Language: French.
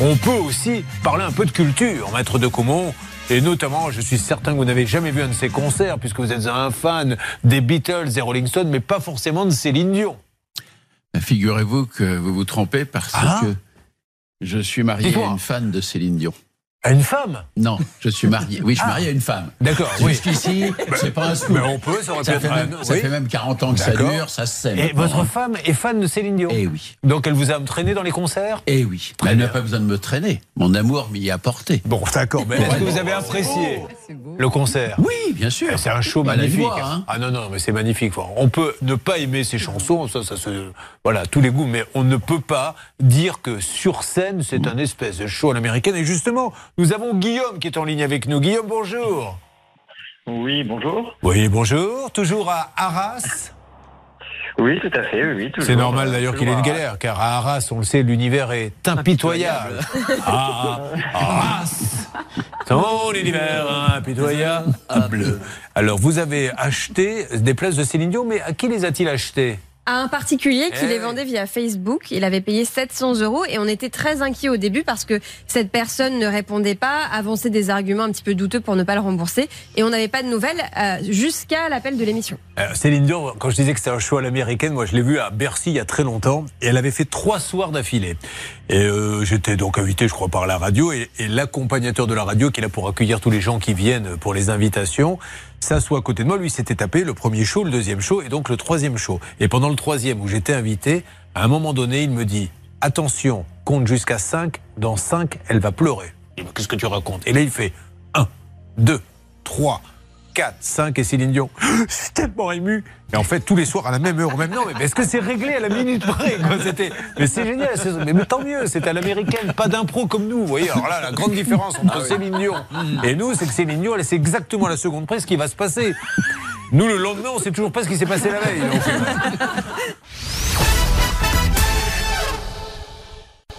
on peut aussi parler un peu de culture, maître de Caumont. Et notamment, je suis certain que vous n'avez jamais vu un de ses concerts, puisque vous êtes un fan des Beatles et Rolling Stones, mais pas forcément de Céline Dion. Ben, figurez-vous que vous vous trompez parce Ah. que je suis marié à une fan de Céline Dion. À une femme Non, je suis marié. Oui, je suis Ah. marié à une femme. D'accord, oui. Jusqu'ici, c'est pas un scoop. Mais on peut, ça aurait pu Ça, être fait même, un- ça oui. fait même 40 ans que ça dure, ça se sait. Et votre hein. femme est fan de Céline Dion Eh oui. Donc elle vous a traîné dans les concerts Eh oui. Très Elle n'a pas besoin de me traîner. Mon amour m'y a porté. Bon, d'accord, mais est-ce que vous avez apprécié le concert Oui, bien sûr. Eh, C'est un show Bah, magnifique. voix, hein. Ah non, non, mais c'est magnifique. On peut ne pas aimer ses chansons, ça, ça se. Voilà, tous les goûts, mais on ne peut pas dire que sur scène, c'est un espèce de show à l'américaine. Et justement, nous avons Guillaume qui est en ligne avec nous. Guillaume, bonjour. Oui, bonjour. Oui, bonjour. Toujours à Arras. Oui, tout à fait, oui. C'est normal d'ailleurs qu'il ait une galère, car à Arras, on le sait, l'univers est impitoyable. Ah, Arras, ton univers impitoyable. Alors, vous avez acheté des places de Céline Dion, mais à qui les a-t-il achetées? À un particulier qui Eh les vendait via Facebook. Il avait payé 700 euros et on était très inquiets au début parce que cette personne ne répondait pas, avançait des arguments un petit peu douteux pour ne pas le rembourser et on n'avait pas de nouvelles euh, jusqu'à l'appel de l'émission. Euh, Céline Dion, quand je disais que c'était un show à l'américaine, moi je l'ai vu à Bercy il y a très longtemps, et elle avait fait trois soirs d'affilée. Et euh, j'étais donc invité, je crois, par la radio, et, et l'accompagnateur de la radio, qui est là pour accueillir tous les gens qui viennent pour les invitations, s'assoit à côté de moi. Lui s'était tapé le premier show, le deuxième show, et donc le troisième show. Et pendant le troisième, où j'étais invité, à un moment donné, il me dit Attention, compte jusqu'à 5, dans 5, elle va pleurer. Qu'est-ce que tu racontes? Et là, il fait 1, 2, 3, 4, 5 et Céline Dion. Je suis tellement ému. Et en fait, tous les soirs à la même heure, au même nom. Mais est-ce que c'est réglé à la minute près C'était. Mais c'est génial. c'est- Mais, mais tant mieux. C'est à l'américaine, pas d'impro comme nous. Vous voyez. Alors là, la grande différence entre Céline Dion et nous, c'est que Céline Dion, elle sait exactement à la seconde près ce qui va se passer. Nous, le lendemain, on sait toujours pas ce qui s'est passé la veille. Donc,